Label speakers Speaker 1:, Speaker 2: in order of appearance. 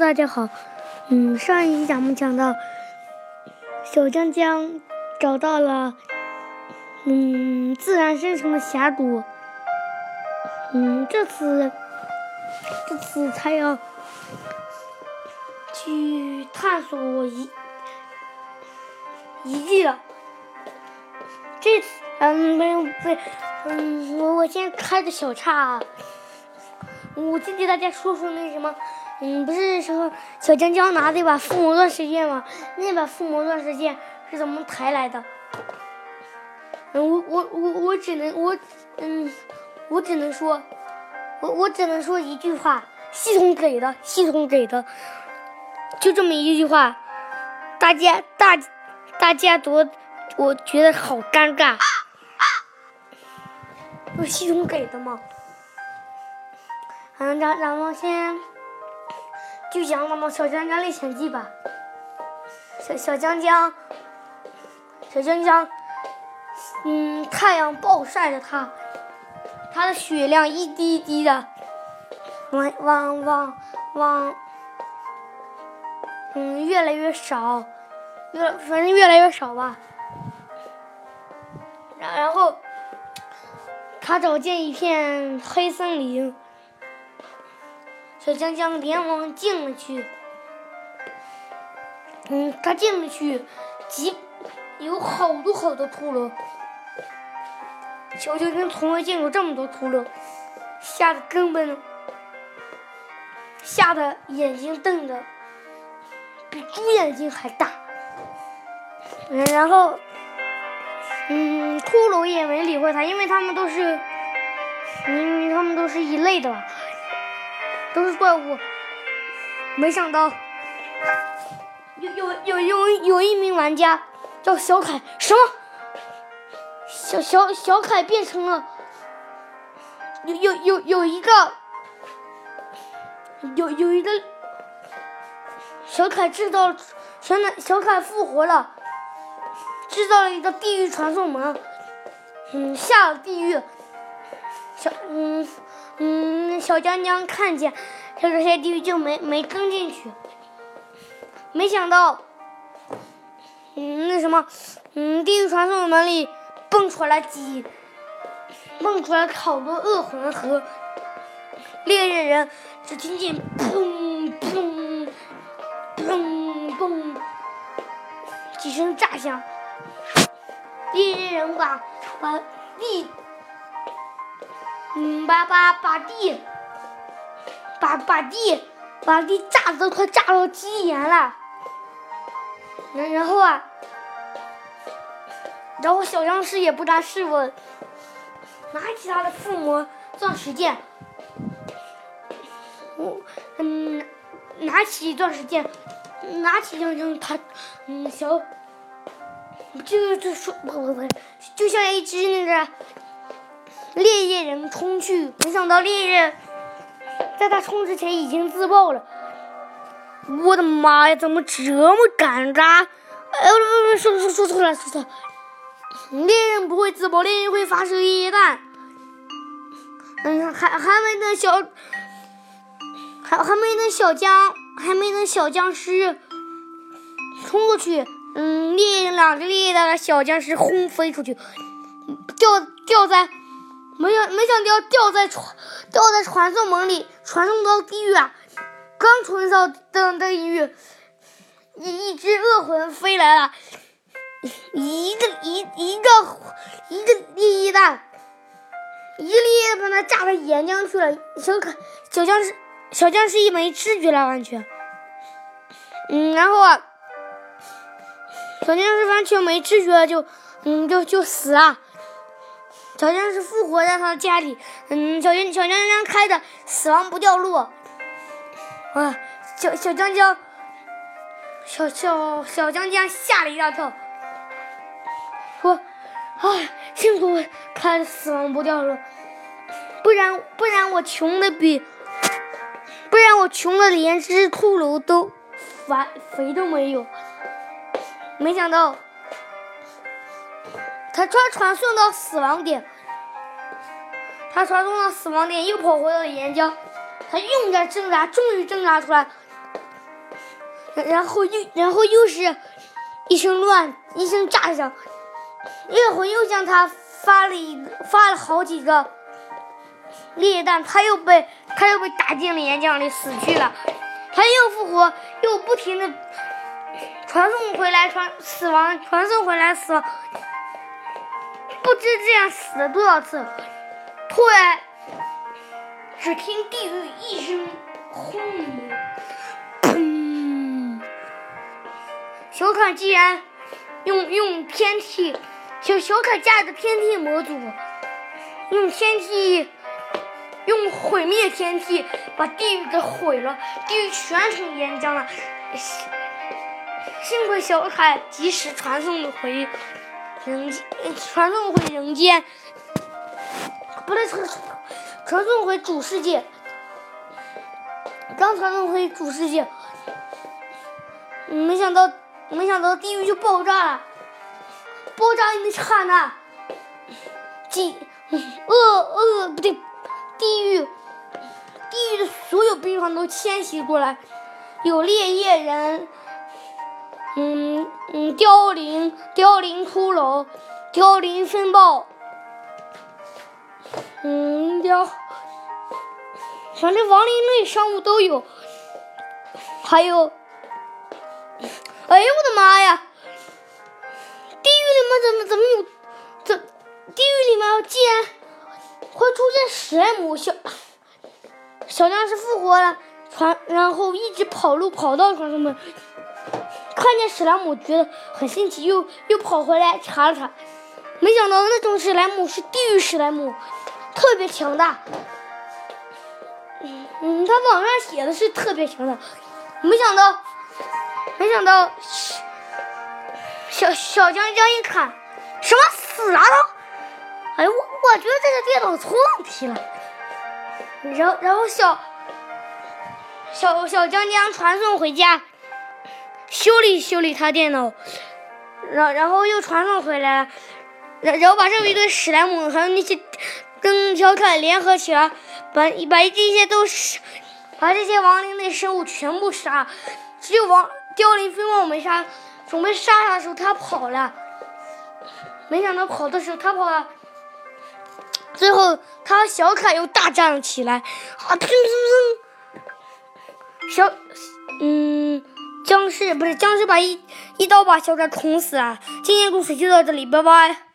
Speaker 1: 大家好。嗯，上一集咱们讲到，小江江找到了嗯自然生成的峡谷。嗯，这次这次他要去探索遗遗迹了。这次嗯没有不对，嗯我我先开个小岔。我先给大家说说那什么，嗯，不是说小江江拿那把附魔钻石剑吗？那把附魔钻石剑是怎么抬来的？嗯，我我我我只能我嗯，我只能说，我我只能说一句话：系统给的，系统给的，就这么一句话。大家大大家多，我觉得好尴尬。不是系统给的吗？嗯，咱咱们先就讲咱们小江江历险记吧。小小江江，小江江，嗯，太阳暴晒着他，他的血量一滴一滴的往往往往，嗯，越来越少，越反正越来越少吧。然然后，他找见一片黑森林。小江江连忙进了去，嗯，他进了去，几有好多好多骷髅。小江江从未见过这么多骷髅，吓得根本吓得眼睛瞪得比猪眼睛还大。嗯，然后，嗯，骷髅也没理会他，因为他们都是，因为他们都是一类的吧。都是怪物，没想到。有有有有有一名玩家叫小凯，什么？小小小凯变成了。有有有有一个。有有一个。小凯制造小凯小凯复活了，制造了一个地狱传送门，嗯，下了地狱，小嗯。嗯，小江江看见这个些地狱就没没跟进去，没想到，嗯，那什么，嗯，地狱传送门里蹦出来几，蹦出来好多恶魂和猎人人，只听见砰砰砰砰几声炸响，猎人人把把地。嗯，把把把地，把把地，把地炸的都快炸到基岩了。然然后啊，然后小僵尸也不甘示弱，拿起他的附魔钻石剑，我嗯，拿起钻石剑，拿起枪枪他嗯小，就就说不不不，就像一只那个。猎猎人冲去，没想到猎人在他冲之前已经自爆了。我的妈呀，怎么这么尴尬？哎，不不不，说说说错了，说错了。猎人不会自爆，猎人会发射烈焰弹。嗯，还还没等小，还还没等小僵，还没等小僵尸冲过去，嗯，猎人两个烈焰的小僵尸轰飞出去，掉掉在。没想没想到掉在传掉在传送门里，传送到地狱啊！刚传送到地狱，一一只恶魂飞来了，一个一一个一个烈焰弹，一个烈焰把他炸到岩浆去了。小可小僵尸小僵尸一没知觉了，完全。嗯，然后啊，小僵尸完全没知觉，就嗯就就死了。小僵尸复活在他的家里，嗯，小僵小江江开的死亡不掉落，啊，小小江江，小小小江江吓了一大跳，说，哎，幸亏开的死亡不掉落，不然不然我穷的比，不然我穷的连只骷髅都肥肥都没有，没想到。他传传送到死亡点，他传送到死亡点，又跑回了岩浆。他用着挣扎，终于挣扎出来，然后又然后又是一声乱，一声炸响，烈火又向他发了一发了好几个烈弹，他又被他又被打进了岩浆里死去了，他又复活，又不停的传送回来传死亡，传送回来死亡，不知这样死了多少次，突然。只听地狱一声轰鸣，砰！小卡竟然用用天梯，小小卡架的天梯模组，用天梯，用毁灭天梯把地狱给毁了，地狱全成岩浆了。幸亏小卡及时传送了回人，传送回人间，不对，传传送回主世界，刚传送回主世界，没想到，没想到地狱就爆炸了。爆炸的那刹那，几恶恶不对，地狱，地狱的所有兵团都迁徙过来，有烈焰人，嗯嗯，凋零凋零骷髅，凋零风暴，嗯凋。反正亡灵类生物都有，还有，哎呦我的妈呀！地狱里面怎么怎么有？这地狱里面竟然会出现史莱姆小小僵尸复活了，传然后一直跑路跑到传送门，看见史莱姆觉得很新奇，又又跑回来查了查，没想到那种史莱姆是地狱史莱姆，特别强大。嗯，他网上写的是特别强大，没想到，没想到，小小江江一看，什么死了都？哎，我我觉得这个电脑出问题了。然后然后小小小江江传送回家，修理修理他电脑，然然后又传送回来，然然后把这一堆史莱姆还有那些。跟小凯联合起来，把把这些都是把这些亡灵类生物全部杀，只有亡凋零飞豹没杀。准备杀他的时候，他跑了。没想到跑的时候他跑了，最后他和小凯又大战了起来。啊！砰砰砰！小嗯，僵尸不是僵尸，把一一刀把小凯捅死啊。今天故事就到这里，拜拜。